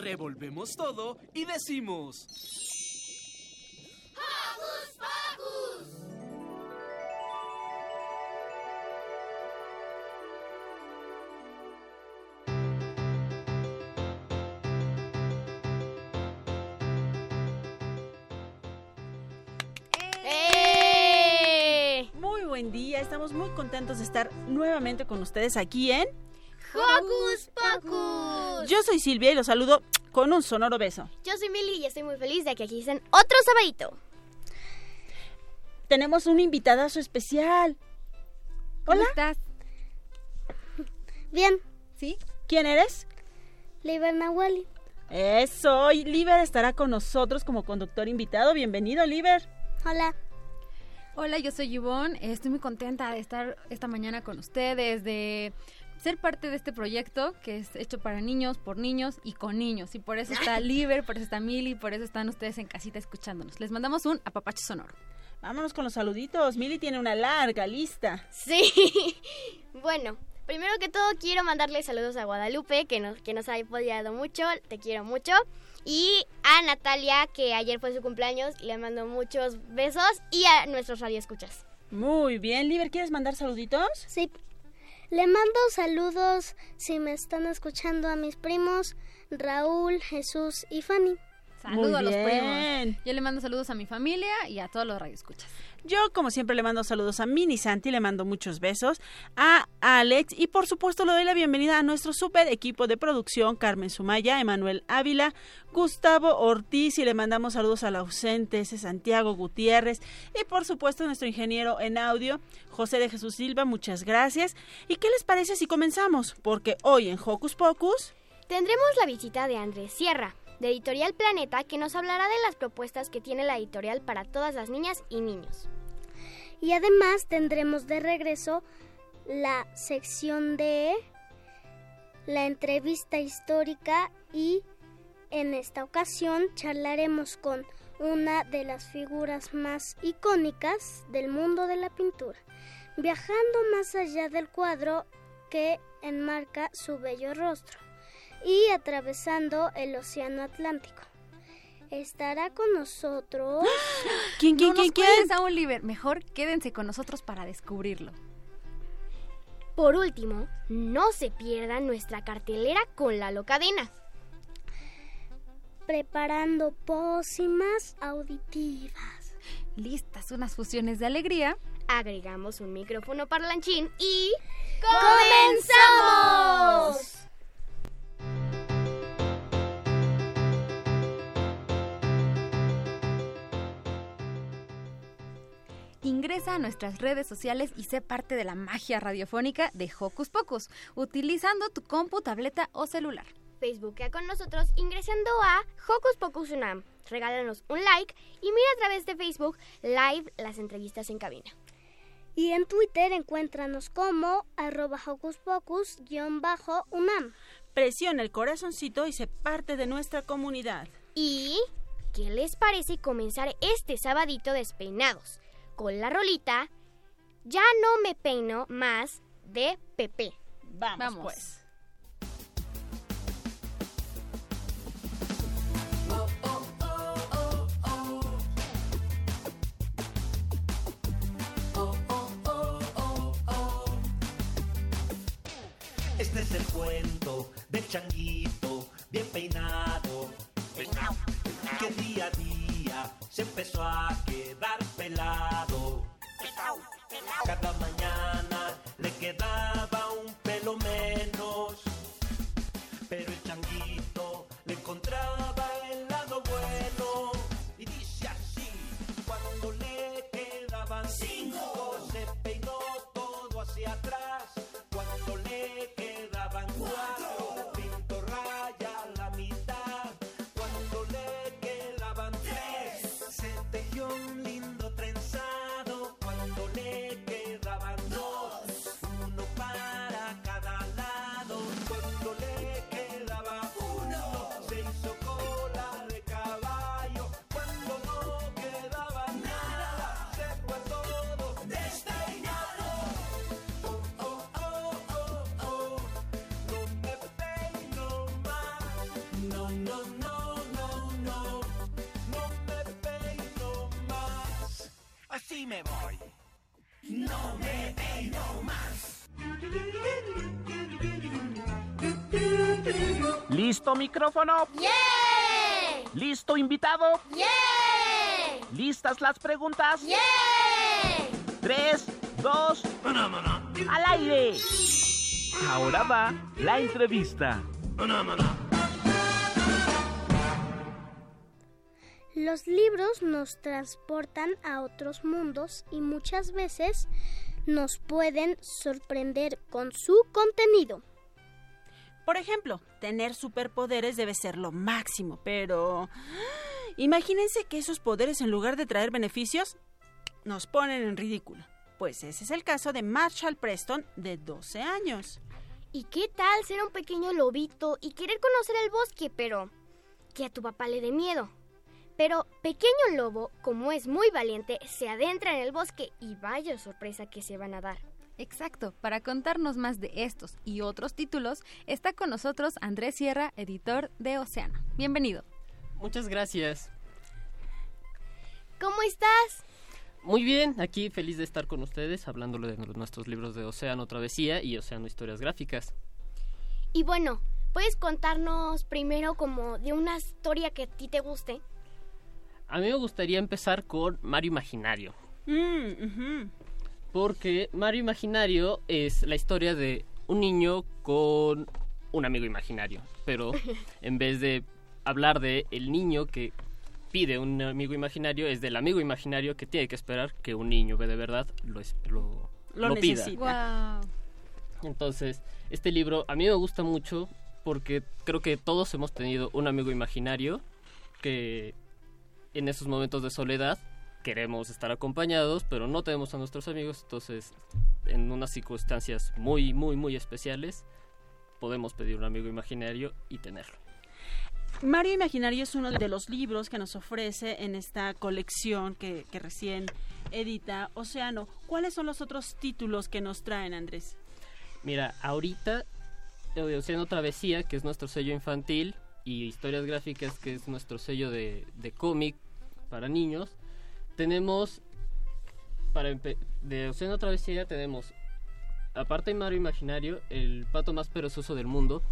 Revolvemos todo y decimos... ¡Hocus Pocus! ¡Eh! Muy buen día, estamos muy contentos de estar nuevamente con ustedes aquí en... ¡Hocus Pocus! Yo soy Silvia y los saludo con un sonoro beso. Yo soy Milly y estoy muy feliz de que aquí estén otro sabadito. Tenemos un invitadazo especial. Hola, estás? Bien, ¿Sí? ¿quién eres? Liber Nahuali. Eso, y Liber estará con nosotros como conductor invitado. Bienvenido, Liber. Hola. Hola, yo soy Yvonne. Estoy muy contenta de estar esta mañana con ustedes, de ser parte de este proyecto que es hecho para niños, por niños y con niños. Y por eso está Liber, por eso está Mili, por eso están ustedes en casita escuchándonos. Les mandamos un apapacho sonoro. Vámonos con los saluditos. Mili tiene una larga lista. Sí. bueno, primero que todo quiero mandarle saludos a Guadalupe, que nos, que nos ha apoyado mucho. Te quiero mucho. Y a Natalia, que ayer fue su cumpleaños. Le mando muchos besos. Y a nuestros radioescuchas. Muy bien, Liber, ¿quieres mandar saluditos? Sí. Le mando saludos si me están escuchando a mis primos Raúl, Jesús y Fanny. Saludos a los bien. primos. Yo le mando saludos a mi familia y a todos los radioescuchas. Yo, como siempre, le mando saludos a Mini Santi, le mando muchos besos, a Alex y, por supuesto, le doy la bienvenida a nuestro super equipo de producción, Carmen Sumaya, Emanuel Ávila, Gustavo Ortiz y le mandamos saludos al ausente, ese Santiago Gutiérrez y, por supuesto, nuestro ingeniero en audio, José de Jesús Silva, muchas gracias. ¿Y qué les parece si comenzamos? Porque hoy en Hocus Pocus... Tendremos la visita de Andrés Sierra, de Editorial Planeta, que nos hablará de las propuestas que tiene la editorial para todas las niñas y niños. Y además tendremos de regreso la sección de la entrevista histórica y en esta ocasión charlaremos con una de las figuras más icónicas del mundo de la pintura, viajando más allá del cuadro que enmarca su bello rostro y atravesando el Océano Atlántico. Estará con nosotros. ¿Quién, quién, no quién, nos quién? a un Liber. Mejor quédense con nosotros para descubrirlo. Por último, no se pierdan nuestra cartelera con la locadena. preparando pócimas auditivas. Listas unas fusiones de alegría. Agregamos un micrófono parlanchín y... ¡Comenzamos! Ingresa a nuestras redes sociales y sé parte de la magia radiofónica de Hocus Pocus, utilizando tu compu, tableta o celular. Facebookea con nosotros ingresando a Hocus Pocus Unam. Regálanos un like y mira a través de Facebook Live las entrevistas en cabina. Y en Twitter encuéntranos como arroba hocus pocus-unam. Presiona el corazoncito y sé parte de nuestra comunidad. ¿Y qué les parece comenzar este sabadito despeinados? Con la rolita Ya no me peino más de Pepe. Vamos, Vamos. pues. Este es el cuento del changuito bien peinado. Que día a día se empezó a quedar pelado. Cada mañana le quedaba un pelo menos. ¿Listo micrófono? ¡Yeah! ¿Listo invitado? ¡Yeah! ¿Listas las preguntas? ¡Yeah! Tres, dos, al aire. Ahora va la entrevista. Los libros nos transportan a otros mundos y muchas veces nos pueden sorprender con su contenido. Por ejemplo, tener superpoderes debe ser lo máximo, pero imagínense que esos poderes en lugar de traer beneficios nos ponen en ridículo. Pues ese es el caso de Marshall Preston, de 12 años. ¿Y qué tal ser un pequeño lobito y querer conocer el bosque, pero que a tu papá le dé miedo? Pero pequeño lobo, como es muy valiente, se adentra en el bosque y vaya sorpresa que se van a dar. Exacto, para contarnos más de estos y otros títulos, está con nosotros Andrés Sierra, editor de Océano. Bienvenido. Muchas gracias. ¿Cómo estás? Muy bien, aquí feliz de estar con ustedes hablándole de nuestros libros de Océano Travesía y Océano Historias Gráficas. Y bueno, ¿puedes contarnos primero como de una historia que a ti te guste? A mí me gustaría empezar con Mario Imaginario. Porque Mario Imaginario es la historia de un niño con un amigo imaginario. Pero en vez de hablar de el niño que pide un amigo imaginario, es del amigo imaginario que tiene que esperar que un niño de verdad lo, lo, lo, lo pida. Wow. Entonces, este libro a mí me gusta mucho porque creo que todos hemos tenido un amigo imaginario que en esos momentos de soledad queremos estar acompañados, pero no tenemos a nuestros amigos, entonces en unas circunstancias muy, muy, muy especiales podemos pedir un amigo imaginario y tenerlo. Mario Imaginario es uno de los libros que nos ofrece en esta colección que, que recién edita Océano. ¿Cuáles son los otros títulos que nos traen, Andrés? Mira, ahorita eh, Océano Travesía, que es nuestro sello infantil, y Historias Gráficas, que es nuestro sello de, de cómic para niños, tenemos, para de Océano Travesía tenemos, aparte de Mario Imaginario, el pato más perezoso del mundo,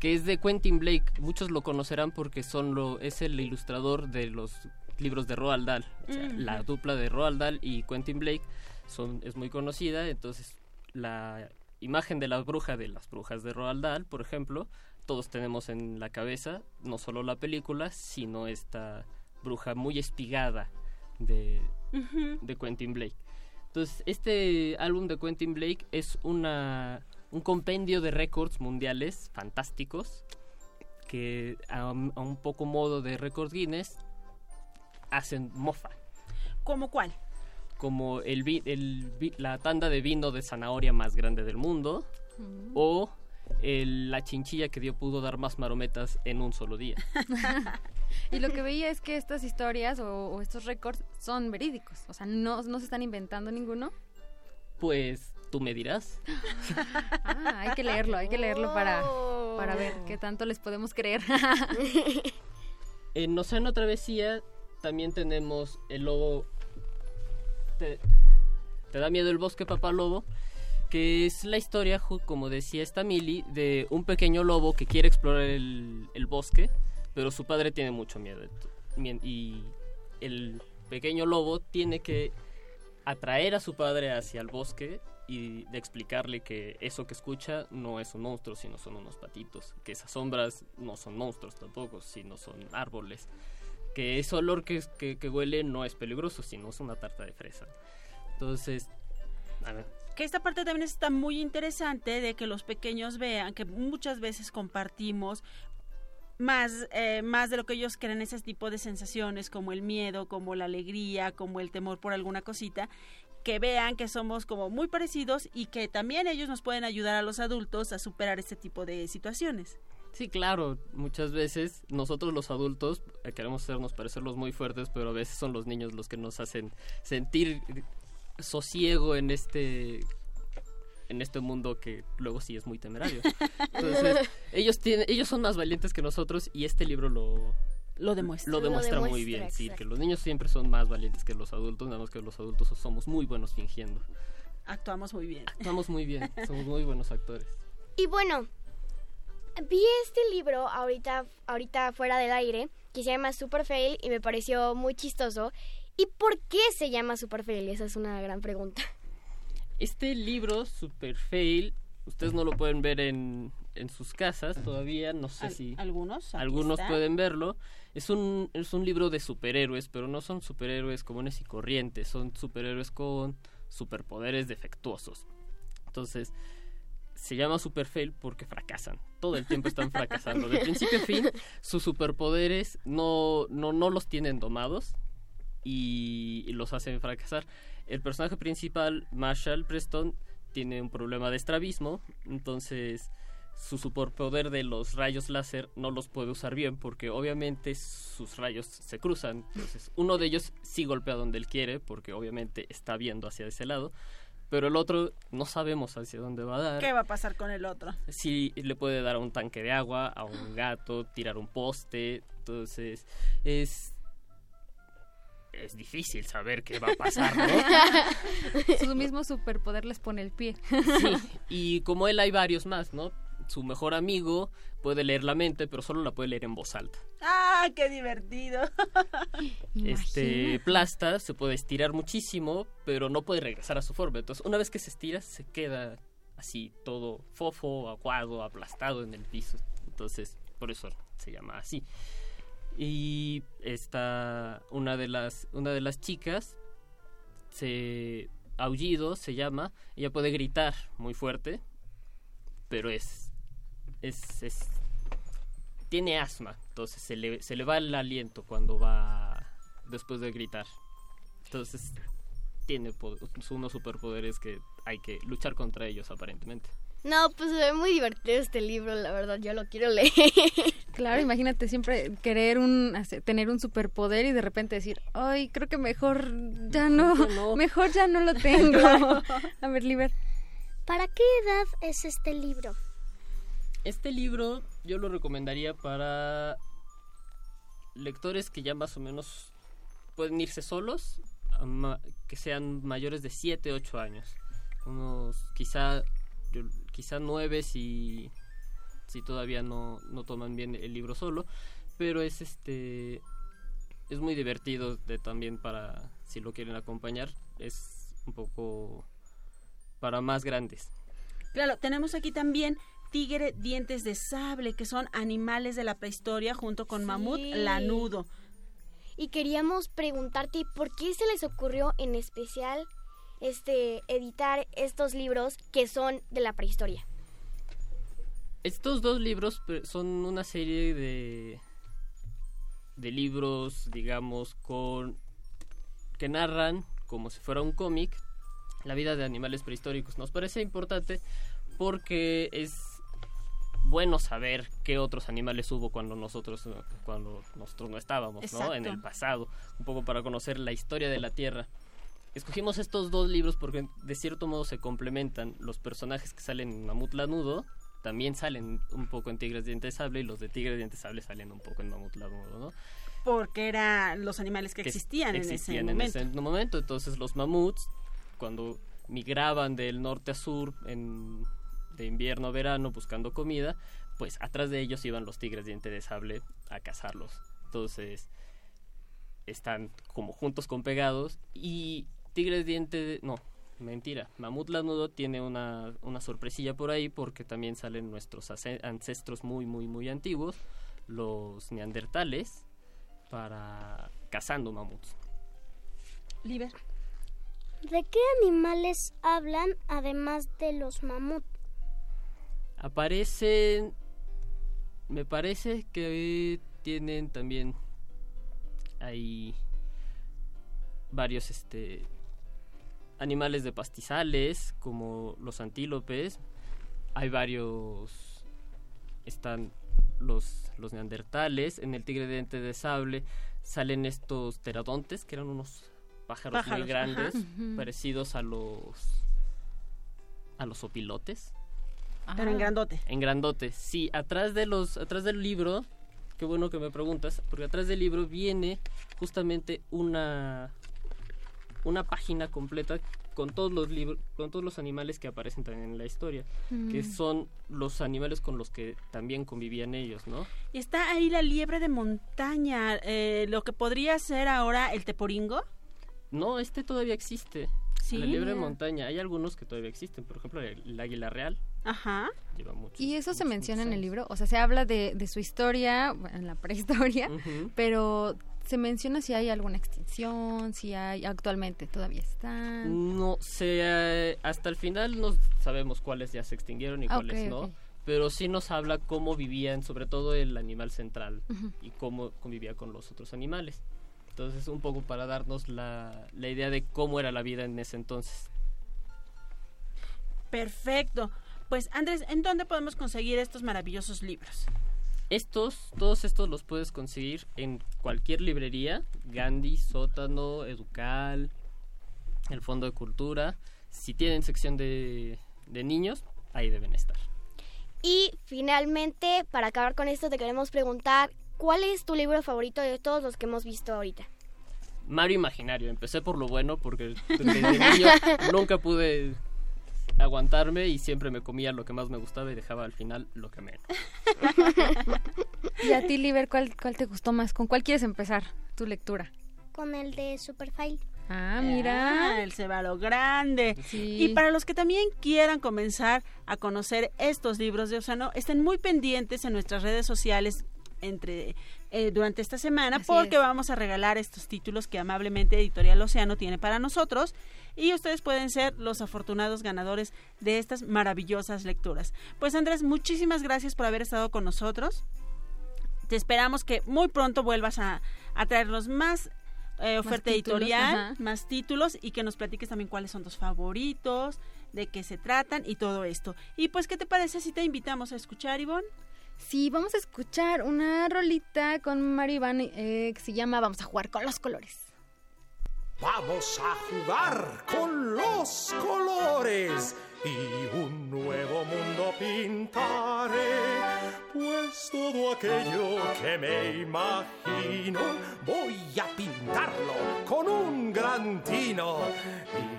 que es de Quentin Blake. Muchos lo conocerán porque son lo, es el ilustrador de los libros de Roald Dahl. O sea, -huh. La dupla de Roald Dahl y Quentin Blake son, es muy conocida, entonces la imagen de la bruja de las brujas de Roald Dahl, por ejemplo, todos tenemos en la cabeza no solo la película, sino esta bruja muy espigada de, uh -huh. de Quentin Blake. Entonces, este álbum de Quentin Blake es una, un compendio de récords mundiales fantásticos que a, a, un poco modo de récord Guinness hacen mofa. ¿Cómo cuál? Como el, el, la tanda de vino de zanahoria más grande del mundo o el, la chinchilla que dio pudo dar más marometas en un solo día. y lo que veía es que estas historias o, o estos récords son verídicos, o sea, no, no se están inventando ninguno. Pues tú me dirás. ah, hay que leerlo, hay que leerlo para, para ver qué tanto les podemos creer. en Océano Travesía también tenemos el lobo. Te, te, da miedo el bosque, papá lobo. Que es la historia, como decía esta Mili, de un pequeño lobo que quiere explorar el, el bosque, pero su padre tiene mucho miedo. Y el pequeño lobo tiene que atraer a su padre hacia el bosque y de explicarle que eso que escucha no es un monstruo, sino son unos patitos, que esas sombras no son monstruos tampoco, sino son árboles, que ese olor que, que, huele no es peligroso, sino es una tarta de fresa. Entonces. Que esta parte también está muy interesante de que los pequeños vean que muchas veces compartimos más, eh, más de lo que ellos creen ese tipo de sensaciones como el miedo, como la alegría, como el temor por alguna cosita que vean que somos como muy parecidos y que también ellos nos pueden ayudar a los adultos a superar este tipo de situaciones. Sí, claro, muchas veces nosotros los adultos eh, queremos hacernos parecerlos muy fuertes, pero a veces son los niños los que nos hacen sentir sosiego en este en este mundo que luego sí es muy temerario. Entonces, ellos tienen ellos son más valientes que nosotros y este libro lo lo demuestra. Lo demuestra, lo demuestra muy bien, exacto. sí, que los niños siempre son más valientes que los adultos, nada más que los adultos somos muy buenos fingiendo. Actuamos muy bien. Actuamos muy bien, somos muy buenos actores. Y bueno, Vi este libro ahorita, ahorita fuera del aire, que se llama Super Fail y me pareció muy chistoso. ¿Y por qué se llama Super Fail? Esa es una gran pregunta. Este libro, Super Fail, ustedes no lo pueden ver en, en sus casas todavía, no sé Al- si algunos, algunos está. pueden verlo. Es un, es un libro de superhéroes, pero no son superhéroes comunes y corrientes, son superhéroes con superpoderes defectuosos. Entonces, se llama Super Fail porque fracasan. Todo el tiempo están fracasando. De principio a fin, sus superpoderes no, no, no los tienen domados y los hacen fracasar. El personaje principal, Marshall Preston, tiene un problema de estrabismo, entonces su superpoder de los rayos láser no los puede usar bien porque obviamente sus rayos se cruzan. Entonces, uno de ellos sí golpea donde él quiere porque obviamente está viendo hacia ese lado, pero el otro no sabemos hacia dónde va a dar. ¿Qué va a pasar con el otro? Sí, le puede dar a un tanque de agua, a un gato, tirar un poste. Entonces, es. Es difícil saber qué va a pasar, ¿no? Su mismo superpoder les pone el pie. Sí, y como él hay varios más, ¿no? Su mejor amigo puede leer la mente, pero solo la puede leer en voz alta. ¡Ah, qué divertido! Este Plasta se puede estirar muchísimo, pero no puede regresar a su forma. Entonces, una vez que se estira, se queda así todo fofo, aguado, aplastado en el piso. Entonces, por eso se llama así. Y está una de las una de las chicas se aullido se llama, ella puede gritar muy fuerte, pero es es, es tiene asma, entonces se le, se le va el aliento cuando va después de gritar. Entonces tiene unos superpoderes que hay que luchar contra ellos aparentemente. No, pues se ve muy divertido este libro, la verdad, yo lo quiero leer. Claro, imagínate siempre querer un tener un superpoder y de repente decir, "Ay, creo que mejor ya no, ya no". mejor ya no lo tengo." A ver, Liber. ¿Para qué edad es este libro? Este libro yo lo recomendaría para lectores que ya más o menos pueden irse solos, que sean mayores de 7, 8 años. Unos quizá yo- quizá 9 si si todavía no, no toman bien el libro solo, pero es este es muy divertido de, también para si lo quieren acompañar, es un poco para más grandes. Claro, tenemos aquí también tigre dientes de sable, que son animales de la prehistoria junto con mamut lanudo. Y queríamos preguntarte por qué se les ocurrió en especial este editar estos libros que son de la prehistoria. Estos dos libros pe- son una serie de de libros, digamos, con que narran como si fuera un cómic la vida de animales prehistóricos. Nos parece importante porque es bueno saber qué otros animales hubo cuando nosotros cuando nosotros no estábamos, ¿no? En el pasado, un poco para conocer la historia de la Tierra. Escogimos estos dos libros porque de cierto modo se complementan. Los personajes que salen en Mamut Lanudo también salen un poco en Tigres Dientes de Sable y los de Tigres Dientes Sable salen un poco en Mamut Lanudo, ¿no? Porque eran los animales que que existían, existían en ese momento. momento. Entonces los mamuts, cuando migraban del norte a sur, en, de invierno a verano, buscando comida, pues atrás de ellos iban los tigres diente de sable a cazarlos. Entonces están como juntos con pegados y tigres diente de... no. Mentira, Mamut Lanudo tiene una, una sorpresilla por ahí porque también salen nuestros ancestros muy, muy, muy antiguos, los neandertales, para cazando mamuts. Liber. ¿De qué animales hablan además de los mamut? Aparecen, me parece que tienen también hay varios este animales de pastizales como los antílopes. Hay varios están los los neandertales, en el tigre de diente de sable salen estos pterodontes que eran unos pájaros, Pájaros, muy grandes, ajá. Parecidos a los a los opilotes. Pero en grandote. En grandote, sí, atrás de los, atrás del libro, qué bueno que me preguntas, porque atrás del libro viene justamente una una página completa con todos los libros, con todos los animales que aparecen también en la historia, que Mm. son los animales con los que también convivían ellos, ¿no? Y está ahí la liebre de montaña, eh, lo que podría ser ahora el teporingo. No, este todavía existe. Sí. La liebre de montaña. Hay algunos que todavía existen. Por ejemplo, el, el águila real Ajá. lleva mucho. ¿Y eso se menciona en el libro? O sea, se habla de, de su historia, bueno, en la prehistoria, pero se menciona si hay alguna extinción, si hay actualmente todavía están. No sé, eh, hasta el final no sabemos cuáles ya se extinguieron y Ah, cuáles no. Pero sí nos habla cómo vivían, sobre todo el animal central y cómo convivía con los otros animales. Entonces, un poco para darnos la, la idea de cómo era la vida en ese entonces. Perfecto. Pues Andrés, ¿en dónde podemos conseguir estos maravillosos libros? Estos, todos estos los puedes conseguir en cualquier librería, Gandhi, Sótano, Educal, el Fondo de Cultura. Si tienen sección de, de niños, ahí deben estar. Y finalmente, para acabar con esto, te queremos preguntar, ¿cuál es tu libro favorito de todos los que hemos visto ahorita? Mario Imaginario, empecé por lo bueno porque desde niño nunca pude aguantarme y siempre me comía lo que más me gustaba y dejaba al final lo que menos. Y a ti, Liber, ¿cuál, ¿cuál te gustó más? ¿Con cuál quieres empezar tu lectura? Con el de Superfile. Ah, mira. Ah, el cebalo grande. Sí. Y para los que también quieran comenzar a conocer estos libros de Osano, estén muy pendientes en nuestras redes sociales entre eh, durante esta semana Así porque es. vamos a regalar estos títulos que amablemente Editorial Océano tiene para nosotros y ustedes pueden ser los afortunados ganadores de estas maravillosas lecturas. Pues Andrés, muchísimas gracias por haber estado con nosotros. Te esperamos que muy pronto vuelvas a, a traernos más eh, oferta títulos, editorial, más títulos y que nos platiques también cuáles son tus favoritos, de qué se tratan y todo esto. Y pues, ¿qué te parece si te invitamos a escuchar, Ivonne? Sí, vamos a escuchar una rolita con Mario Iván eh, que se llama Vamos a jugar con los colores. Vamos a jugar con los colores y un nuevo mundo pintaré. Pues todo aquello que me imagino voy a pintarlo con un gran tino.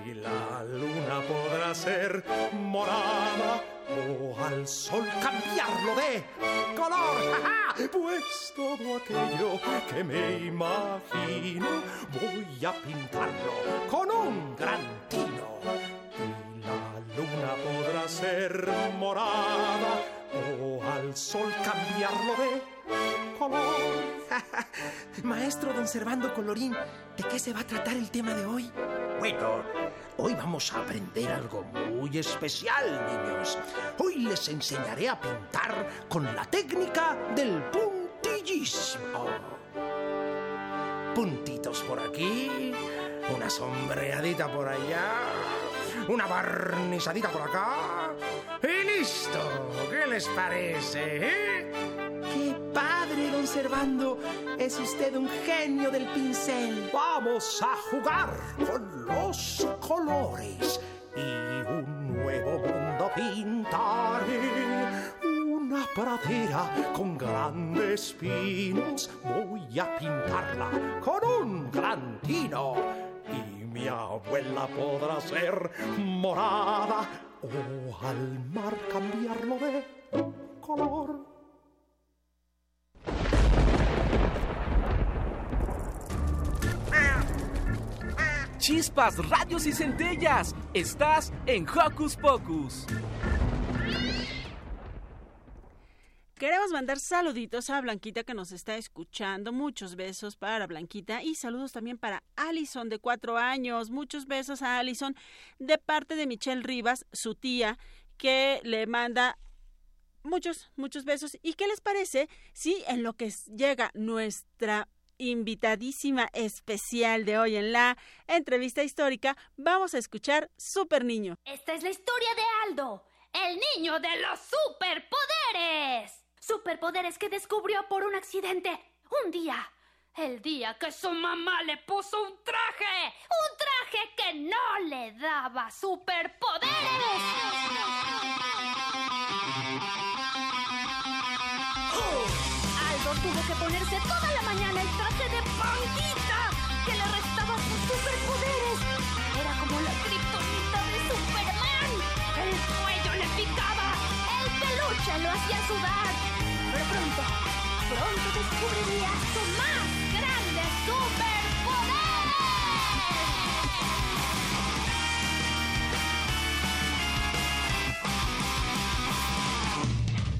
Y la luna podrá ser morada o al sol cambiarlo de color. Pues todo aquello que me imagino voy a pintarlo con un gran tino. Y la luna podrá ser morada o al sol cambiarlo de color. Maestro don Servando Colorín, ¿de qué se va a tratar el tema de hoy? Bueno, hoy vamos a aprender algo muy especial, niños. Hoy les enseñaré a pintar con la técnica del puntillismo. Puntitos por aquí, una sombreadita por allá, una barnizadita por acá. ¡Y listo! ¿Qué les parece? eh? ¡Qué padre, don Servando! Es usted un genio del pincel. Vamos a jugar con los colores y un nuevo mundo pintaré. Una pradera con grandes pinos, voy a pintarla con un gran tino. Mi abuela podrá ser morada o al mar cambiarlo de color. Chispas, radios y centellas. Estás en Hocus Pocus. Queremos mandar saluditos a Blanquita que nos está escuchando. Muchos besos para Blanquita y saludos también para Allison de cuatro años. Muchos besos a Allison de parte de Michelle Rivas, su tía, que le manda muchos, muchos besos. ¿Y qué les parece si en lo que llega nuestra invitadísima especial de hoy en la entrevista histórica vamos a escuchar Super Niño? Esta es la historia de Aldo, el niño de los superpoderes. Superpoderes que descubrió por un accidente. Un día. El día que su mamá le puso un traje. Un traje que no le daba superpoderes. Aldo tuvo que ponerse toda la peluche lo hacía sudar. Pero pronto, pronto descubriría su más grande superpoder.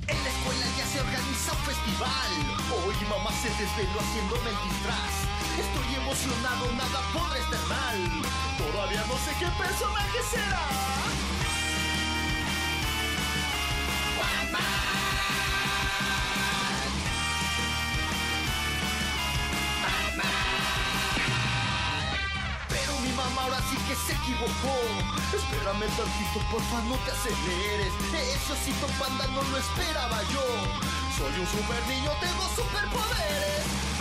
En la escuela ya se organiza un festival. Hoy mamá se desveló haciéndome el disfraz. Estoy emocionado, nada podrá estar mal. Todavía no sé qué personaje será. Se equivocó. Espérame tantito, porfa, no te aceleres. Ese osito panda no lo esperaba yo. Soy un super niño, tengo superpoderes.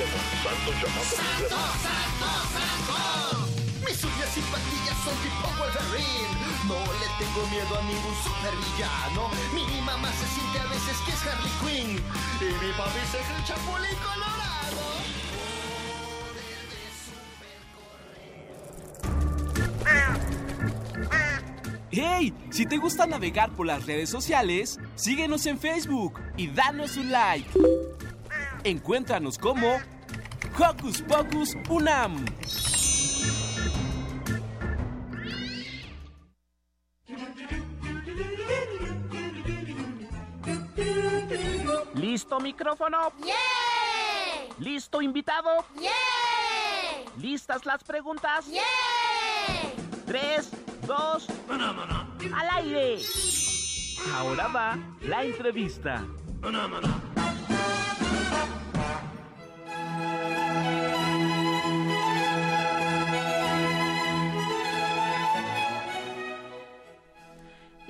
Pokémon, santo llamado ¡Santos! ¡Santos! ¡Santos! Mis uñas y patillas son tipo Wolverine. No le tengo miedo a ningún supervillano. Mi mamá se siente a veces que es Harley Quinn. Y mi papi se cree Chapulín Colorado. ¡Hey! Si te gusta navegar por las redes sociales, síguenos en Facebook y danos un like. Encuéntranos como Hocus Pocus Unam. ¿Listo micrófono? ¿Listo invitado? ¿Listas las preguntas? Tres, dos, al aire. Ahora va la entrevista.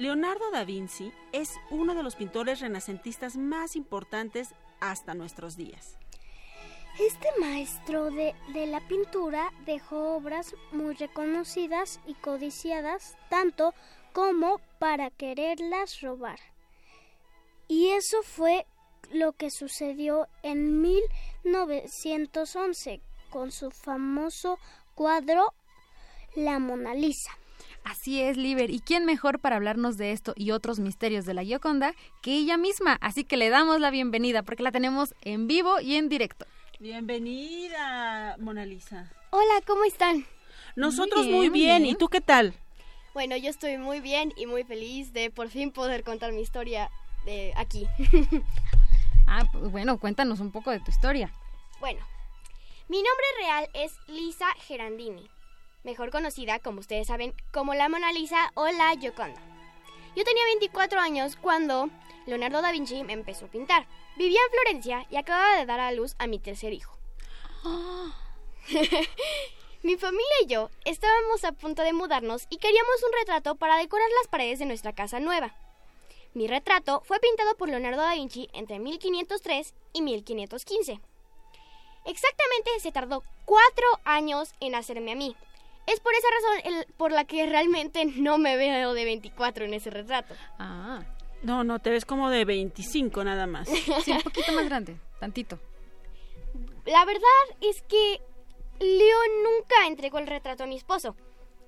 Leonardo da Vinci es uno de los pintores renacentistas más importantes hasta nuestros días. Este maestro de, la pintura dejó obras muy reconocidas y codiciadas, tanto como para quererlas robar. Y eso fue lo que sucedió en 1911 con su famoso cuadro La Mona Lisa. Así es, Liber. ¿Y quién mejor para hablarnos de esto y otros misterios de la Gioconda que ella misma? Así que le damos la bienvenida porque la tenemos en vivo y en directo. Bienvenida, Mona Lisa. Hola, ¿cómo están? Nosotros bien, muy muy bien. bien. ¿Y tú qué tal? Bueno, yo estoy muy bien y muy feliz de por fin poder contar mi historia de aquí. Ah, pues, bueno, cuéntanos un poco de tu historia. Bueno, mi nombre real es Lisa Gerandini, mejor conocida, como ustedes saben, como la Mona Lisa o la Gioconda. Yo tenía 24 años cuando Leonardo da Vinci me empezó a pintar. Vivía en Florencia y acababa de dar a luz a mi tercer hijo. mi familia y yo estábamos a punto de mudarnos y queríamos un retrato para decorar las paredes de nuestra casa nueva. Mi retrato fue pintado por Leonardo da Vinci entre 1503 y 1515. Exactamente se tardó cuatro años en hacerme a mí. Es por esa razón el- por la que realmente no me veo de 24 en ese retrato. Ah. No, no, te ves como de 25 nada más. Sí, un poquito más grande, tantito. La verdad es que Leo nunca entregó el retrato a mi esposo,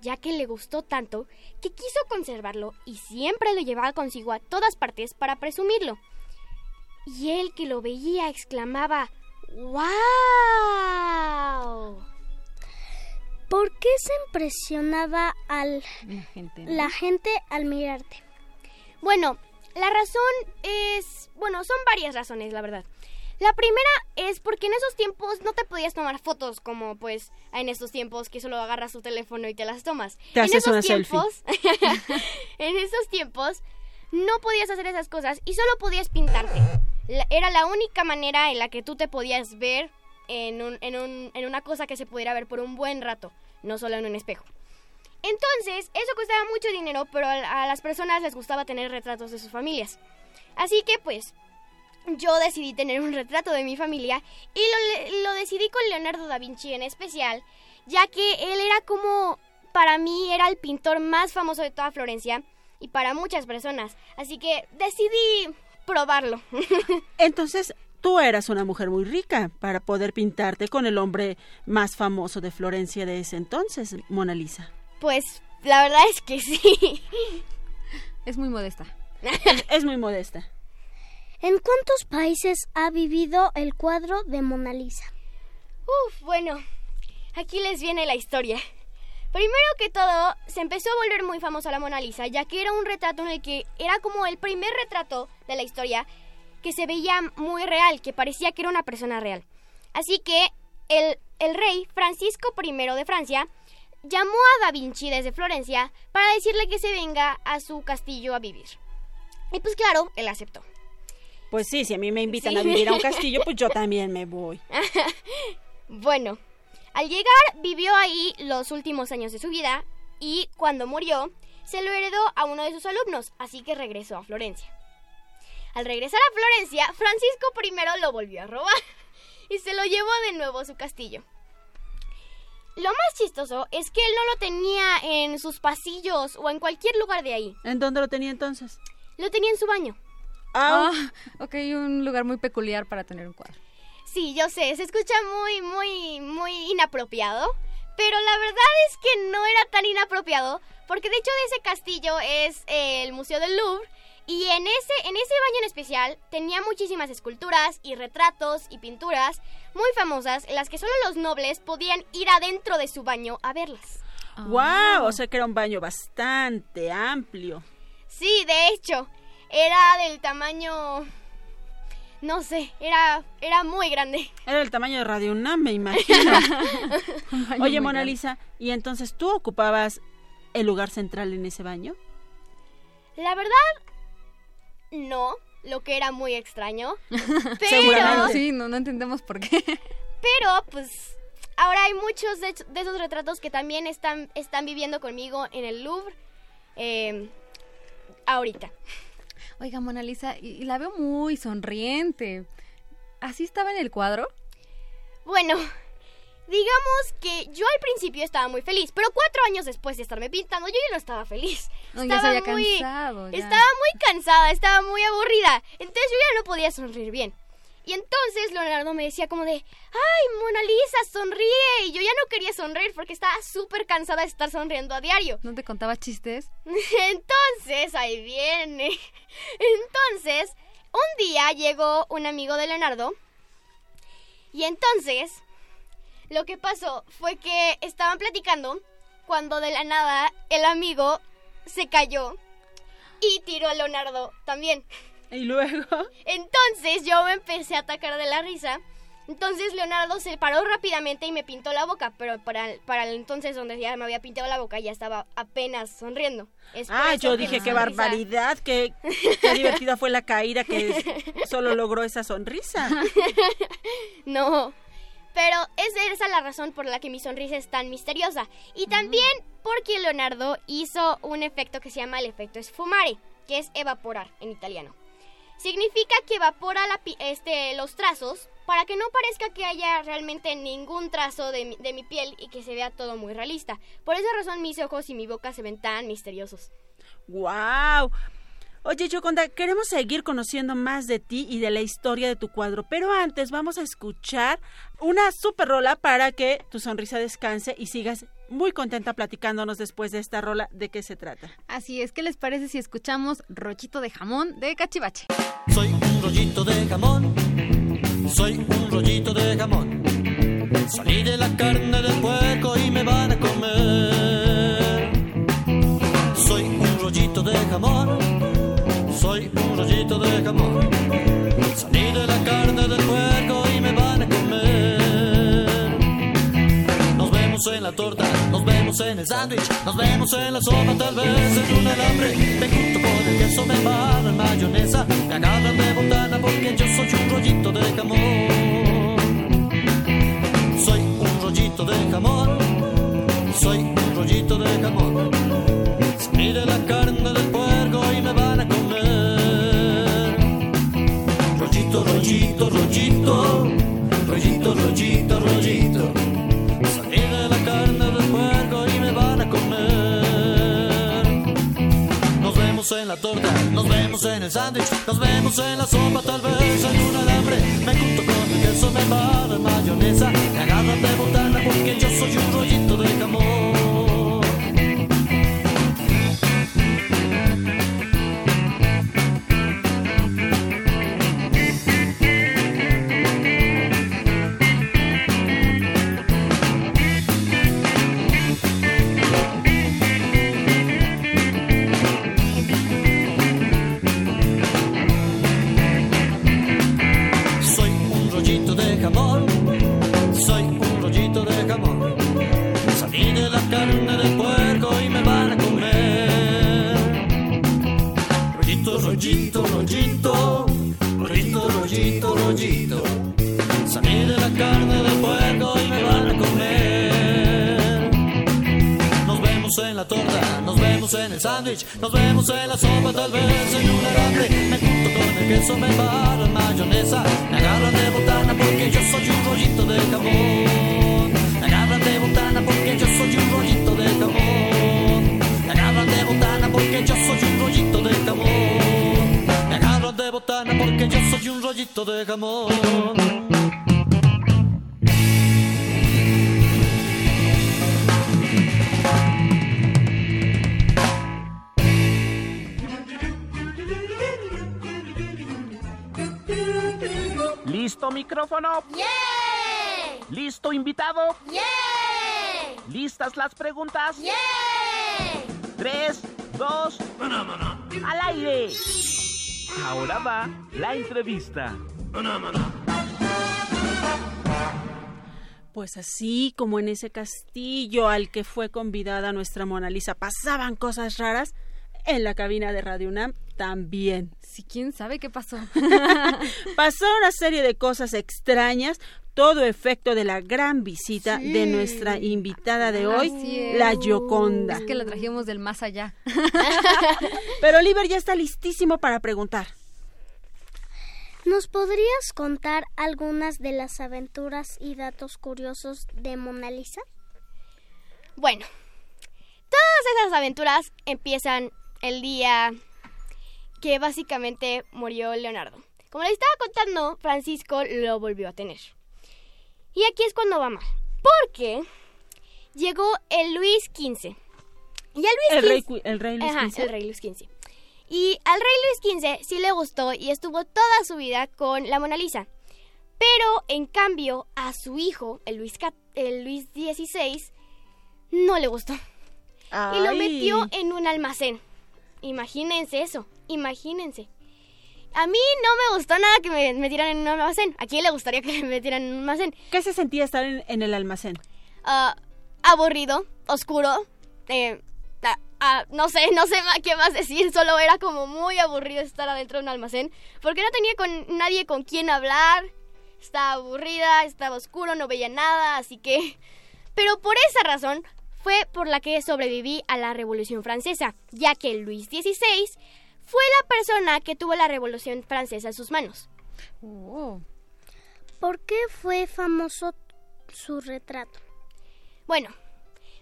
ya que le gustó tanto que quiso conservarlo y siempre lo llevaba consigo a todas partes para presumirlo. Y él que lo veía exclamaba, ¡Wow! ¿Por qué se impresionaba al La gente. la gente al mirarte? Bueno, la razón es... Bueno, son varias razones, la verdad. La primera es porque en esos tiempos no te podías tomar fotos como pues en estos tiempos que solo agarras tu teléfono y te las tomas. Te en haces esos una selfie. tiempos, en esos tiempos no podías hacer esas cosas y solo podías pintarte. La- era la única manera en la que tú te podías ver en, un- en un- en una cosa que se pudiera ver por un buen rato, no solo en un espejo. Entonces, eso costaba mucho dinero, pero a, las personas les gustaba tener retratos de sus familias. Así que, pues, yo decidí tener un retrato de mi familia y lo, lo decidí con Leonardo da Vinci en especial, ya que él era como, para mí, era el pintor más famoso de toda Florencia y para muchas personas. Así que decidí probarlo. Entonces, tú eras una mujer muy rica para poder pintarte con el hombre más famoso de Florencia de ese entonces, Mona Lisa. Pues, la verdad es que sí. Es muy modesta. Es, es muy modesta. ¿En cuántos países ha vivido el cuadro de Mona Lisa? Uf, bueno, aquí les viene la historia. Primero que todo, se empezó a volver muy famosa la Mona Lisa, ya que era un retrato en el que era como el primer retrato de la historia que se veía muy real, que parecía que era una persona real. Así que el, el rey Francisco I de Francia llamó a Da Vinci desde Florencia para decirle que se venga a su castillo a vivir. Y pues claro, él aceptó. Pues sí, si a mí me invitan Sí. a vivir a un castillo, pues yo también me voy. Bueno, al llegar vivió ahí los últimos años de su vida y cuando murió se lo heredó a uno de sus alumnos, así que regresó a Florencia. Al regresar a Florencia, Francisco I lo volvió a robar y se lo llevó de nuevo a su castillo. Lo más chistoso es que él no lo tenía en sus pasillos o en cualquier lugar de ahí. ¿En dónde lo tenía entonces? Lo tenía en su baño. Ah, ok, un lugar muy peculiar para tener un cuadro. Sí, yo sé, se escucha muy, muy, muy inapropiado, pero la verdad es que no era tan inapropiado, porque de hecho de ese castillo es el Museo del Louvre, y en ese, en ese baño en especial tenía muchísimas esculturas y retratos y pinturas muy famosas, en las que solo los nobles podían ir adentro de su baño a verlas. ¡Wow! O sea que era un baño bastante amplio. Sí, de hecho, era del tamaño... No sé, era, era muy grande. Era el tamaño de Radio UNAM, me imagino. Oye, Mona. Lisa, ¿y entonces tú ocupabas el lugar central en ese baño? La verdad, no, lo que era muy extraño. Pero, Seguramente. Sí, no, no entendemos por qué. pero pues ahora hay muchos de, de esos retratos que también están, están viviendo conmigo en el Louvre eh, ahorita. Oiga, Mona Lisa, y, y la veo muy sonriente. ¿Así estaba en el cuadro? Bueno, digamos que yo al principio estaba muy feliz, pero cuatro años después de estarme pintando yo ya no estaba feliz. No, ya estaba se había muy, cansado, ya. Estaba muy cansada, estaba muy aburrida. Entonces yo ya no podía sonreír bien. Y entonces Leonardo me decía como de, ay, Mona Lisa, sonríe. Y yo ya no quería sonreír porque estaba súper cansada de estar sonriendo a diario. ¿No te contaba chistes? Entonces, ahí viene. Entonces, un día llegó un amigo de Leonardo. Y entonces, lo que pasó fue que estaban platicando cuando de la nada el amigo se cayó y tiró a Leonardo también. Y luego. Entonces yo me empecé a atacar de la risa. Entonces Leonardo se paró rápidamente y me pintó la boca, pero para, para el entonces donde ya me había pintado la boca ya estaba apenas sonriendo. Es Ah, yo dije qué barbaridad, qué, qué divertida fue la caída que solo logró esa sonrisa. No. Pero es esa la razón por la que mi sonrisa es tan misteriosa. Y también porque Leonardo hizo un efecto que se llama el efecto esfumare, que es evaporar en italiano. Significa que evapora la este, los trazos para que no parezca que haya realmente ningún trazo de mi, de mi piel y que se vea todo muy realista. Por esa razón mis ojos y mi boca se ven tan misteriosos. ¡Wow! Oye, Yoconda, queremos seguir conociendo más de ti y de la historia de tu cuadro, pero antes vamos a escuchar una super rola para que tu sonrisa descanse y sigas muy contenta platicándonos después de esta rola de qué se trata. Así es, ¿qué les parece si escuchamos Rollito de Jamón de Cachivache? Soy un rollito de jamón, soy un rollito de jamón. Salí de la carne del puerco y me van a comer. Soy un rollito de jamón, rollito de jamón. Salí de la carne del puerco y me van a comer. Nos vemos en la torta, nos vemos en el sándwich, nos vemos en la sopa, tal vez en un alambre. Me junto con el queso, me embarro en mayonesa, me agarran de botana porque yo soy un rollito de jamón. Soy un rollito de jamón, soy un rollito de jamón. Salí de la rollito, rollito, rollito, rollito, rollito. Salí de la carne del puerco y me van a comer. Nos vemos en la torta, nos vemos en el sándwich, nos vemos en la sopa, tal vez en un alambre. Me junto con el queso, me embarro en mayonesa, me agarran de botana porque yo soy un rollito de jamón. Nos vemos en la sopa, tal vez ¿Listo invitado? ¿Listas las preguntas? Tres, dos, al aire. Ahora va la entrevista. Pues así como en ese castillo al que fue convidada nuestra Mona Lisa pasaban cosas raras, en la cabina de Radio UNAM también. Si quién sabe qué pasó. Pasó una serie de cosas extrañas, todo efecto de la gran visita Sí. de nuestra invitada de hoy, Así es. la Yoconda. Es que la trajimos del más allá. Pero Oliver ya está listísimo para preguntar. ¿Nos podrías contar algunas de las aventuras y datos curiosos de Mona Lisa? Bueno, todas esas aventuras empiezan el día que básicamente murió Leonardo. Como les estaba contando, Francisco lo volvió a tener. Y aquí es cuando va mal. Porque llegó el Luis XV. Y al Luis El rey, el rey Luis Ajá, XV. el rey Luis XV. Y al rey Luis XV sí le gustó y estuvo toda su vida con la Mona Lisa. Pero en cambio a su hijo, el Luis, el Luis XVI, no le gustó. Y lo metió en un almacén. Imagínense eso, imagínense. A mí no me gustó nada que me metieran en un almacén. ¿A quién le gustaría que me metieran en un almacén? ¿Qué se sentía estar en, en el almacén? Ah, aburrido, oscuro. eh, ah, ah, no sé, no sé qué más decir. Solo era como muy aburrido estar adentro de un almacén. Porque no tenía con nadie con quien hablar. Estaba aburrida, estaba oscuro, no veía nada. Así que... Pero por esa razón fue por la que sobreviví a la Revolución Francesa. Ya que Luis XVI fue la persona que tuvo la Revolución Francesa en sus manos. ¿Por qué fue famoso su retrato? Bueno,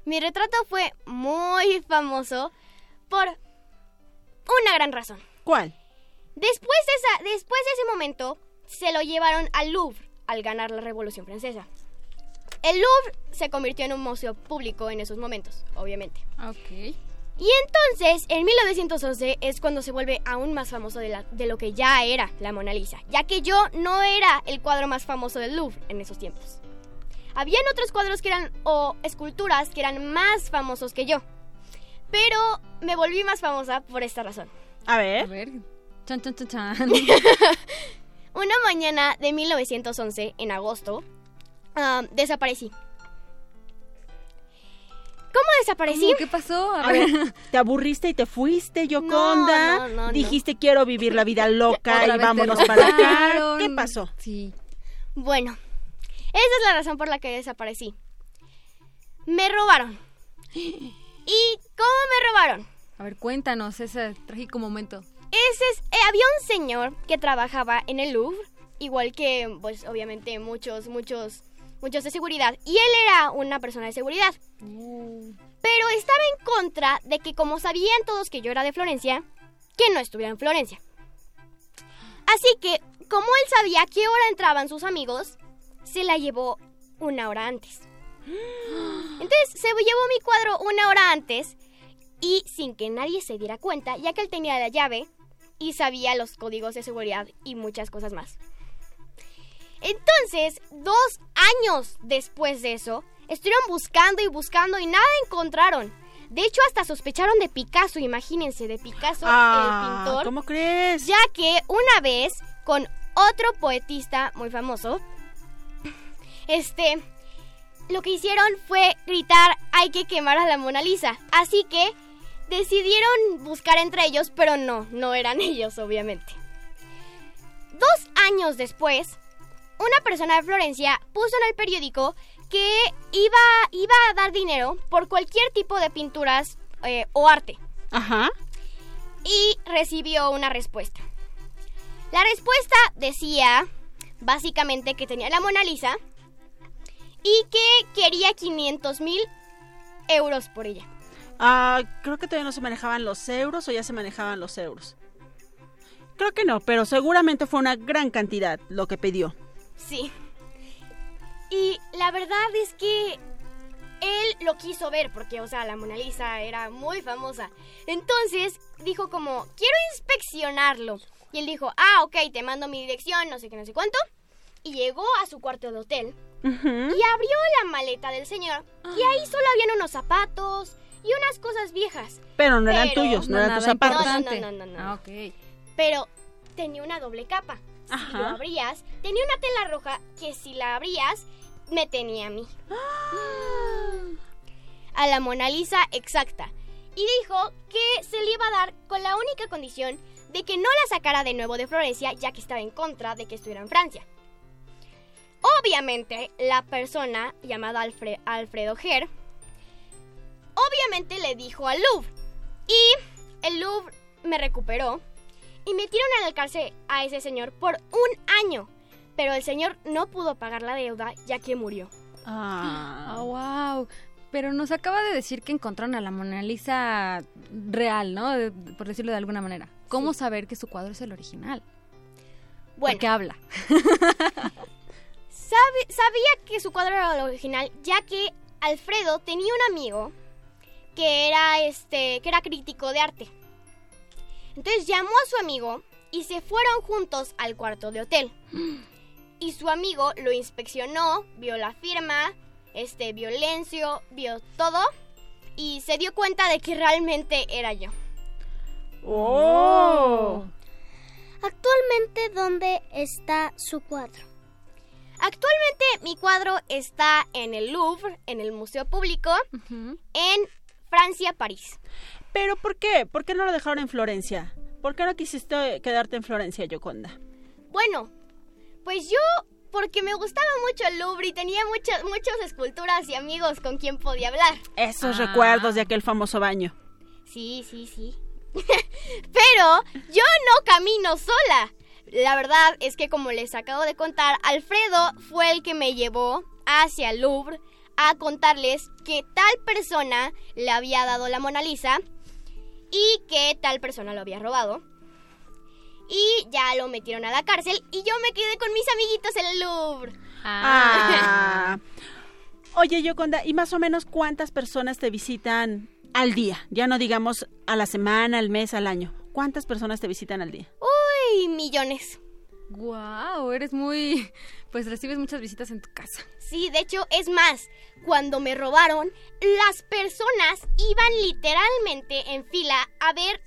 mi retrato fue muy famoso por una gran razón. ¿Cuál? Después de, esa, después de ese momento, se lo llevaron al Louvre al ganar la Revolución Francesa. El Louvre se convirtió en un museo público en esos momentos, obviamente. Ok. Y entonces, en 1911 es cuando se vuelve aún más famoso de, la- de lo que ya era la Mona Lisa, ya que yo no era el cuadro más famoso del Louvre en esos tiempos. Habían otros cuadros que eran, o esculturas que eran más famosos que yo, pero me volví más famosa por esta razón. A ver. A ver. Chan, chan, chan, chan. Una mañana de 1911, en agosto, ah, desaparecí. ¿Cómo desaparecí? ¿Cómo? ¿Qué pasó? A ver, te aburriste y te fuiste, Yoconda. no, no, no. Dijiste quiero vivir la vida loca y vámonos para acá. ¿Qué pasó? Sí. Bueno, esa es la razón por la que desaparecí. Me robaron. ¿Y cómo me robaron? A ver, cuéntanos ese trágico momento. Ese es, eh, había un señor que trabajaba en el Louvre, igual que, pues, obviamente muchos, muchos, muchos de seguridad. Y él era una persona de seguridad. Pero estaba en contra de que, como sabían todos que yo era de Florencia, que no estuviera en Florencia. Así que, como él sabía qué hora entraban sus amigos, se la llevó una hora antes. Entonces se llevó mi cuadro una hora antes y sin que nadie se diera cuenta, ya que él tenía la llave y sabía los códigos de seguridad y muchas cosas más. Entonces, dos años después de eso, estuvieron buscando y buscando y nada encontraron. De hecho, hasta sospecharon de Picasso, imagínense, de Picasso, Ah, el pintor. ¿Cómo crees? Ya que una vez, con otro poetista muy famoso, este, lo que hicieron fue gritar, hay que quemar a la Mona Lisa. Así que decidieron buscar entre ellos, pero no, no eran ellos, obviamente. Dos años después, una persona de Florencia puso en el periódico que iba, iba a dar dinero por cualquier tipo de pinturas eh, o arte. Ajá. Y recibió una respuesta. La respuesta decía básicamente que tenía la Mona Lisa y que quería 500 mil euros por ella. Ah, creo que todavía no se manejaban los euros o ya se manejaban los euros. Creo que no, pero seguramente fue una gran cantidad lo que pidió. Sí. Y la verdad es que él lo quiso ver porque, o sea, la Mona Lisa era muy famosa. Entonces dijo como, quiero inspeccionarlo. Y él dijo, ah, ok, te mando mi dirección, no sé qué, no sé cuánto. Y llegó a su cuarto de hotel y abrió la maleta del señor. Y ahí solo habían unos zapatos y unas cosas viejas. Pero no eran Pero- tuyos, no, no eran tus zapatos. No, no, no, no, no. Ah, ok. Pero tenía una doble capa. Si Ajá. lo abrías, tenía una tela roja que si la abrías, me tenía a mí. A la Mona Lisa exacta. Y dijo que se le iba a dar con la única condición de que no la sacara de nuevo de Florencia, ya que estaba en contra de que estuviera en Francia. Obviamente, la persona llamada Alfre- Alfredo Ger, obviamente le dijo al Louvre. Y el Louvre me recuperó y metieron en la cárcel a ese señor por un año. Pero el señor no pudo pagar la deuda ya que murió. Ah. Oh, wow. Pero nos acaba de decir que encontraron a la Mona Lisa real, ¿no? De- por decirlo de alguna manera. ¿Cómo saber que su cuadro es el original? Bueno, Porque habla. sabe- sabía que su cuadro era el original ya que Alfredo tenía un amigo que era este que era crítico de arte. Entonces llamó a su amigo y se fueron juntos al cuarto de hotel. Y su amigo lo inspeccionó, vio la firma, este vio el lencio, vio todo y se dio cuenta de que realmente era yo. Oh. Actualmente, ¿dónde está su cuadro? Actualmente mi cuadro está en el Louvre, en el Museo Público, en Francia, París. ¿Pero por qué? ¿Por qué no lo dejaron en Florencia? ¿Por qué no quisiste quedarte en Florencia, Yoconda? Bueno, pues yo, porque me gustaba mucho el Louvre y tenía muchas, muchas esculturas y amigos con quien podía hablar. Esos Ah. recuerdos de aquel famoso baño. Sí, sí, sí. Pero yo no camino sola. La verdad es que como les acabo de contar, Alfredo fue el que me llevó hacia el Louvre a contarles que tal persona le había dado la Mona Lisa y que tal persona lo había robado. y ya lo metieron a la cárcel y yo me quedé con mis amiguitos en el Louvre. Ah. Oye, Yoconda, ¿y más o menos cuántas personas te visitan al día? Ya no digamos a la semana, al mes, al año. ¿Cuántas personas te visitan al día? Uy, millones. Wow, eres muy... Pues recibes muchas visitas en tu casa. Sí, de hecho, es más, cuando me robaron, las personas iban literalmente en fila a ver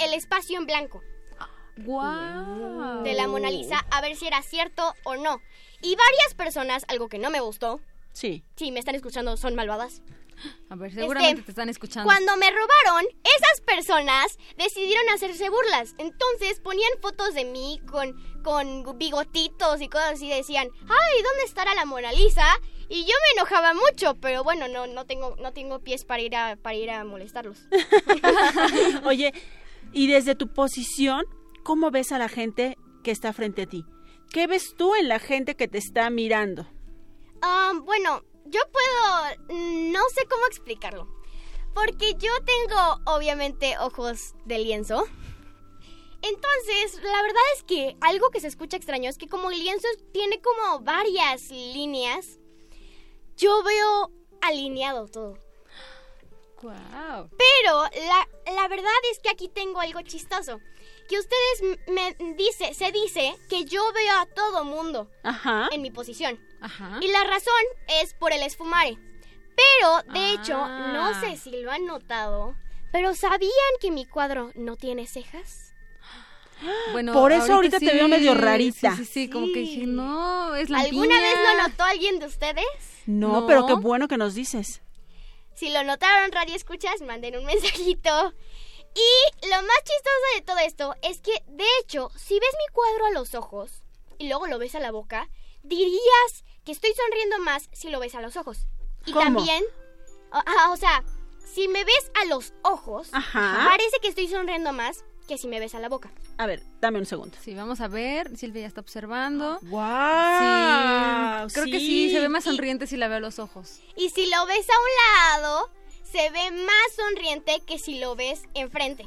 el espacio en blanco Wow. de la Mona Lisa, a ver si era cierto o no. Y varias personas, algo que no me gustó, Sí. si me están escuchando, son malvadas. A ver, seguramente Este, te están escuchando. Cuando me robaron, esas personas decidieron hacerse burlas. Entonces ponían fotos de mí con, con bigotitos y cosas así. Decían, ay, ¿dónde estará la Mona Lisa? Y yo me enojaba mucho, pero bueno, no, no tengo, no tengo pies para ir a, para ir a molestarlos. Oye, y desde tu posición, ¿cómo ves a la gente que está frente a ti? ¿Qué ves tú en la gente que te está mirando? Ah, bueno, yo puedo... mm, No sé cómo explicarlo. Porque yo tengo, obviamente, ojos de lienzo. Entonces, la verdad es que algo que se escucha extraño es que como el lienzo tiene como varias líneas, yo veo alineado todo. Wow. Pero la, la verdad es que aquí tengo algo chistoso. Que ustedes me dice, se dice que yo veo a todo mundo Ajá. en mi posición. Ajá. Y la razón es por el esfumare. Pero, de hecho, Ah. no sé si lo han notado, pero ¿sabían que mi cuadro no tiene cejas? Bueno, Por eso ahorita te veo medio rarita. Sí, sí, sí, como que dije, no, es la ¿Alguna vez lo notó alguien de ustedes? No, No. pero qué bueno que nos dices. Si lo notaron, Radio Escuchas, manden un mensajito. Y lo más chistoso de todo esto es que, de hecho, si ves mi cuadro a los ojos y luego lo ves a la boca, dirías que estoy sonriendo más si lo ves a los ojos. Y ¿Cómo? también, ah, ah, o sea, si me ves a los ojos, Ajá. parece que estoy sonriendo más que si me ves a la boca. A ver, dame un segundo. Sí, vamos a ver. Silvia ya está observando. ¡Guau! Sí, creo que sí, se ve más sonriente si la veo a los ojos. Y si lo ves a un lado, se ve más sonriente que si lo ves enfrente.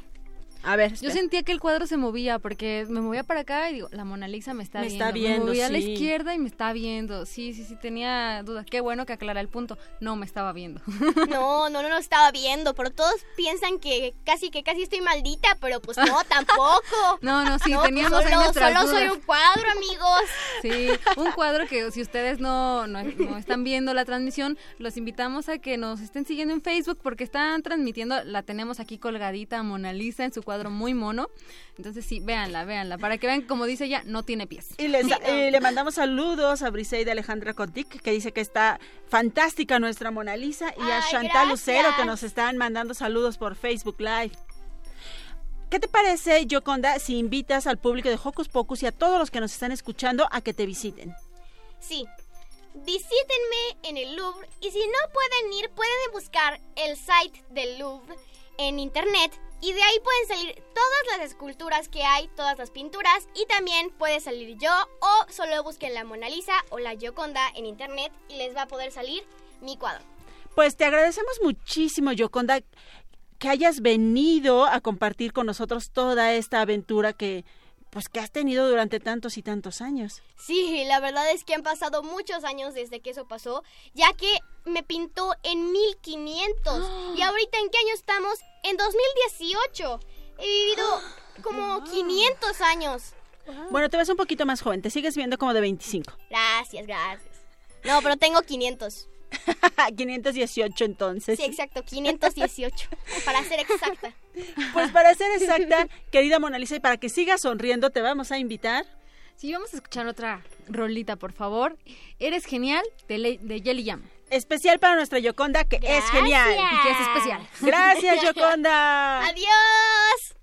A ver, Yo sentía que el cuadro se movía porque me movía para acá y digo, la Mona Lisa me está Me viendo. está viendo, Me movía a la izquierda y me está viendo. Sí, sí, sí, tenía dudas. Qué bueno que aclara el punto. No me estaba viendo. No, no, no lo estaba viendo, pero todos piensan que casi que casi estoy maldita, pero pues no, tampoco. No, no, sí, No, pues teníamos ahí solo, solo soy un cuadro, amigos. Sí, un cuadro que si ustedes no, no, no están viendo la transmisión, los invitamos a que nos estén siguiendo en Facebook porque están transmitiendo, la tenemos aquí colgadita a Mona Lisa en su cuadro muy mono. Entonces sí, véanla, véanla, para que vean, como dice ella, no tiene pies. Y les- le mandamos saludos a Briseida Alejandra Kotik, que dice que está fantástica nuestra Mona Lisa, y a Chantal gracias. Lucero, que nos están mandando saludos por Facebook Live. ¿Qué te parece, Yoconda, si invitas al público de Hocus Pocus y a todos los que nos están escuchando a que te visiten? Sí. Visítenme en el Louvre y si no pueden ir, pueden buscar el site del Louvre en internet y de ahí pueden salir todas las esculturas que hay, todas las pinturas y también puede salir yo o solo busquen la Mona Lisa o la Gioconda en internet y les va a poder salir mi cuadro. Pues te agradecemos muchísimo, Yoconda, que hayas venido a compartir con nosotros toda esta aventura que pues que has tenido durante tantos y tantos años. Sí, la verdad es que han pasado muchos años desde que eso pasó, ya que me pintó en 1500 y ahorita en qué año estamos? En 2018. He vivido como 500 años. Bueno, te ves un poquito más joven, te sigues viendo como de 25. Gracias, gracias. No, pero tengo 500. 518 entonces. Sí, exacto, 518, para ser exacta. Pues para ser exacta, querida Mona Lisa, y para que sigas sonriendo, te vamos a invitar. Sí, vamos a escuchar otra rolita, por favor. Eres genial de, Le- de Jelly Jam. Especial para nuestra Yoconda, que es genial. Y que es especial. Gracias, Yoconda. Adiós.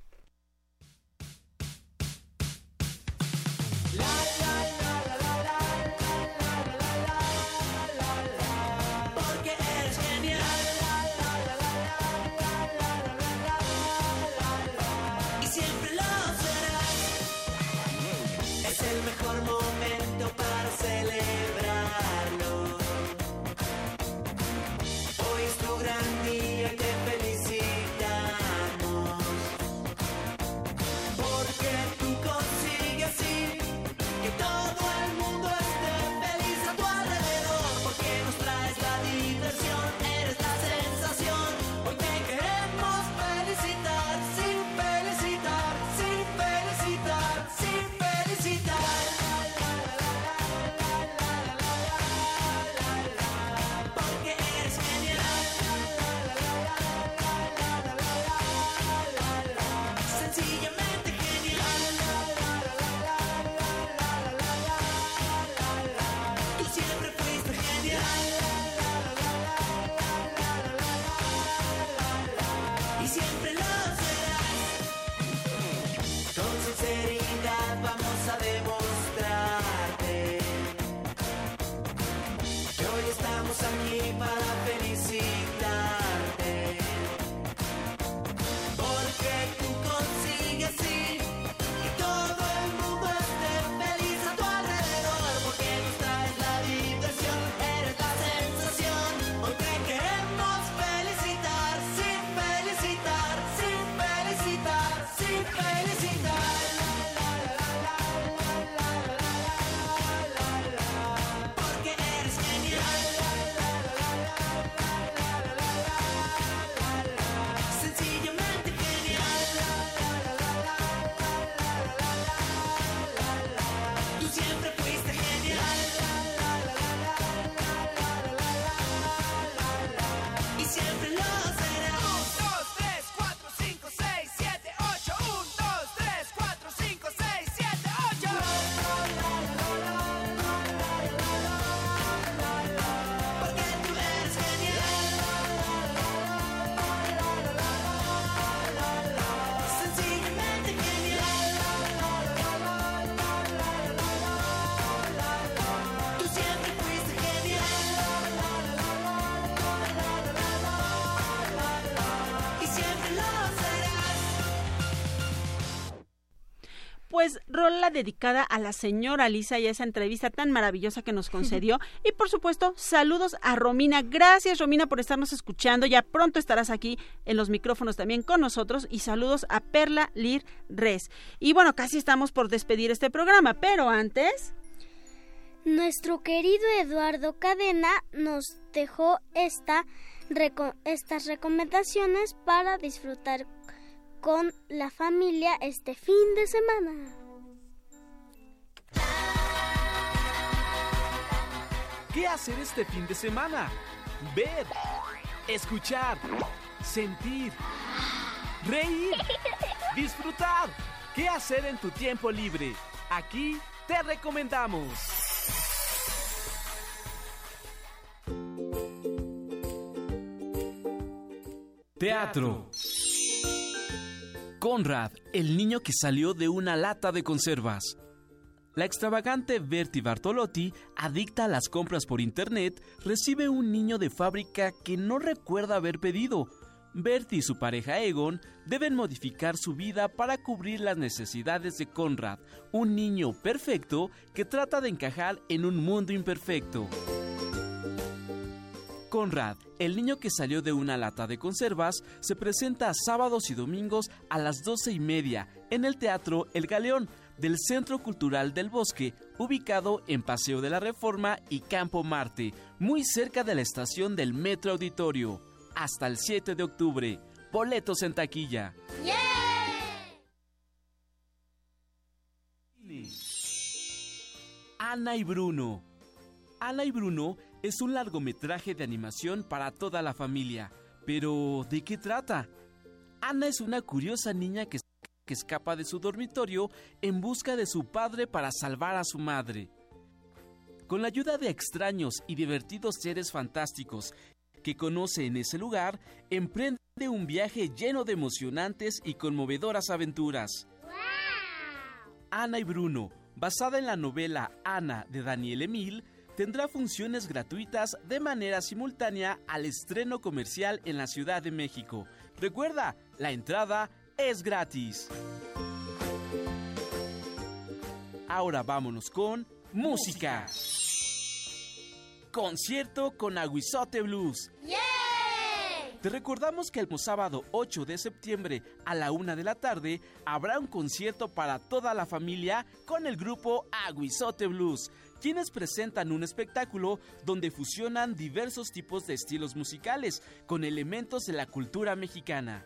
Rola dedicada a la señora Lisa y a esa entrevista tan maravillosa que nos concedió. y por supuesto, saludos a Romina. Gracias Romina por estarnos escuchando. Ya pronto estarás aquí en los micrófonos también con nosotros. Y saludos a Perla Lir Res. Y bueno, casi estamos por despedir este programa, pero antes... Nuestro querido Eduardo Cadena nos dejó esta reco- estas recomendaciones para disfrutar con la familia este fin de semana. ¿Qué hacer este fin de semana? Ver, escuchar, sentir, reír, disfrutar. ¿Qué hacer en tu tiempo libre? Aquí te recomendamos. Teatro. Conrad, el niño que salió de una lata de conservas. La extravagante Bertie Bartolotti, adicta a las compras por internet, recibe un niño de fábrica que no recuerda haber pedido. Bertie y su pareja Egon deben modificar su vida para cubrir las necesidades de Conrad, un niño perfecto que trata de encajar en un mundo imperfecto. Conrad, el niño que salió de una lata de conservas, se presenta sábados y domingos a las doce y media en el Teatro El Galeón del Centro Cultural del Bosque, ubicado en Paseo de la Reforma y Campo Marte, muy cerca de la estación del Metro Auditorio. Hasta el 7 de octubre. Boletos en taquilla. Ana y Bruno. Ana y Bruno es un largometraje de animación para toda la familia. Pero, ¿de qué trata? Ana es una curiosa niña que, que escapa de su dormitorio en busca de su padre para salvar a su madre. Con la ayuda de extraños y divertidos seres fantásticos que conoce en ese lugar, emprende un viaje lleno de emocionantes y conmovedoras aventuras. Ana y Bruno, basada en la novela Ana de Daniel Emil, tendrá funciones gratuitas de manera simultánea al estreno comercial en la Ciudad de México. Recuerda, la entrada es gratis. Ahora vámonos con música. Concierto con Aguizote Blues. Te recordamos que el sábado 8 de septiembre a la una de la tarde habrá un concierto para toda la familia con el grupo Aguizote Blues, quienes presentan un espectáculo donde fusionan diversos tipos de estilos musicales con elementos de la cultura mexicana.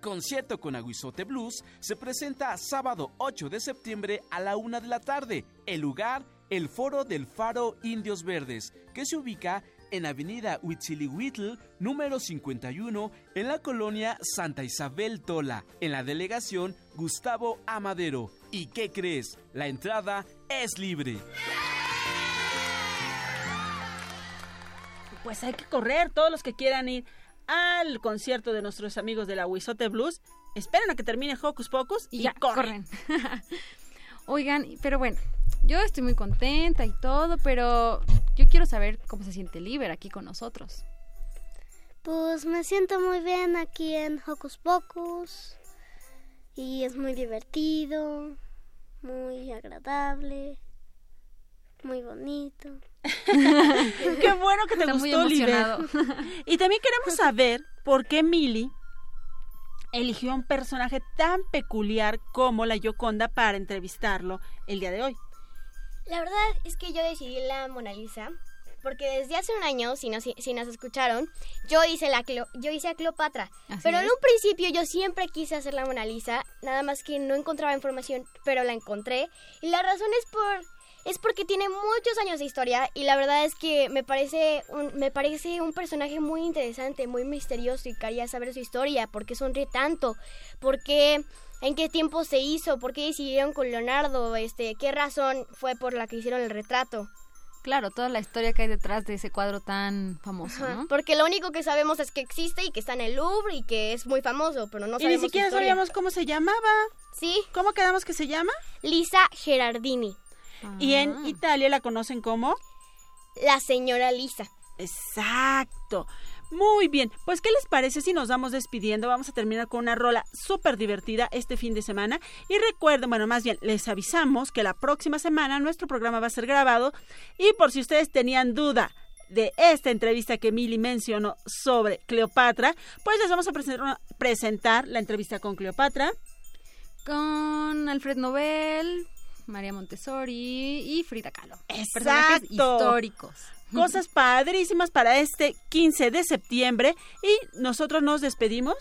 Concierto con Aguizote Blues se presenta sábado 8 de septiembre a la una de la tarde. El lugar, el Foro del Faro Indios Verdes, que se ubica en Avenida Huitzilihuitl, número 51, en la colonia Santa Isabel Tola, en la delegación Gustavo Amadero. ¿Y qué crees? La entrada es libre. Pues hay que correr, todos los que quieran ir al concierto de nuestros amigos de la Huizote Blues, esperan a que termine Hocus Pocus y, ya, corren. Oigan, pero bueno, yo estoy muy contenta y todo, pero yo quiero saber cómo se siente Liber aquí con nosotros. Pues me siento muy bien aquí en Hocus Pocus y es muy divertido, muy agradable, muy bonito. Qué bueno que te Está gustó, emocionado. Y también queremos saber por qué Millie eligió un personaje tan peculiar como la Yoconda para entrevistarlo el día de hoy. La verdad es que yo decidí la Mona Lisa porque desde hace un año, si nos, si nos escucharon, yo hice, la Cleo- yo hice a Cleopatra. Así pero en un principio yo siempre quise hacer la Mona Lisa, nada más que no encontraba información, pero la encontré. Y la razón es por es porque tiene muchos años de historia y la verdad es que me parece un, me parece un personaje muy interesante, muy misterioso y quería saber su historia, por qué sonríe tanto, por qué en qué tiempo se hizo, por qué decidieron con Leonardo, este, qué razón fue por la que hicieron el retrato. Claro, toda la historia que hay detrás de ese cuadro tan famoso, Ajá, ¿no? Porque lo único que sabemos es que existe y que está en el Louvre y que es muy famoso, pero no y sabemos ni su siquiera sabíamos cómo se llamaba. Sí. ¿Cómo quedamos que se llama? Lisa Gerardini. Y en Italia la conocen como La señora Lisa. Exacto. Muy bien, pues ¿qué les parece si nos vamos despidiendo? Vamos a terminar con una rola súper divertida este fin de semana. Y recuerden, bueno, más bien les avisamos que la próxima semana nuestro programa va a ser grabado. Y por si ustedes tenían duda de esta entrevista que Mili mencionó sobre Cleopatra, pues les vamos a presentar la entrevista con Cleopatra. Con Alfred Nobel, María Montessori y Frida Kahlo. Personajes Exacto. históricos. Cosas padrísimas para este 15 de septiembre. Y nosotros nos despedimos.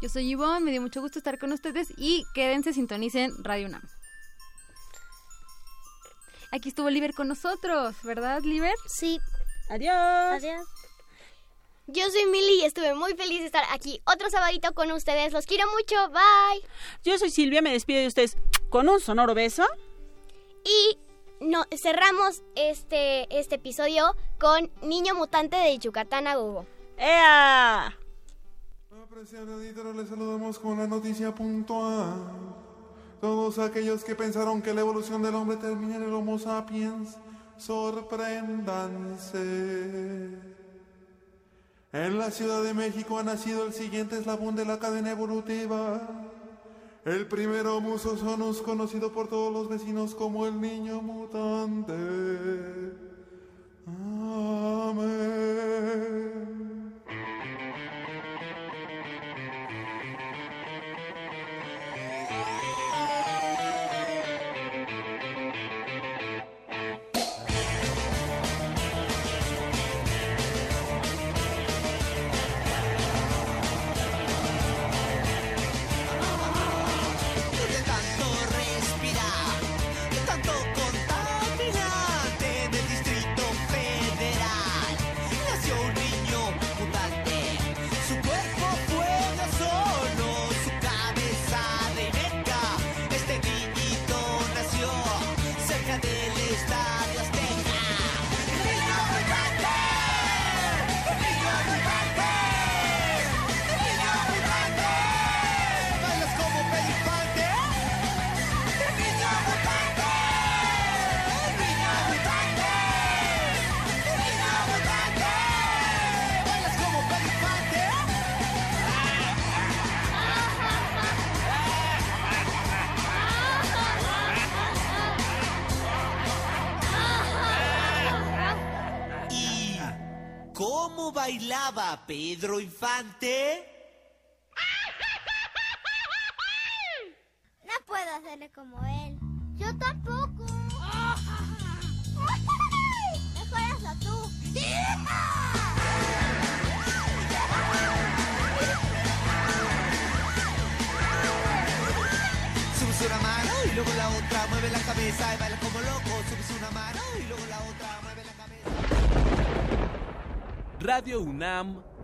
Yo soy Ivonne, me dio mucho gusto estar con ustedes y quédense, sintonicen Radio UNAM. Aquí estuvo Liber con nosotros, ¿verdad, Liber? Sí. Adiós. Adiós. Yo soy Mili y estuve muy feliz de estar aquí otro sabadito con ustedes. Los quiero mucho. Bye. Yo soy Silvia, me despido de ustedes con un sonoro beso. Y no, cerramos este, este episodio con Niño Mutante de Yucatán a Gogo. ¡Ea! Apreciado auditorio, les saludamos con la noticia puntual. Todos aquellos que pensaron que la evolución del hombre termina en el Homo sapiens, sorpréndanse. En la Ciudad de México ha nacido el siguiente eslabón de la cadena evolutiva. El primer Homo sonus conocido por todos los vecinos como el niño mutante. Amén. Pedro Infante?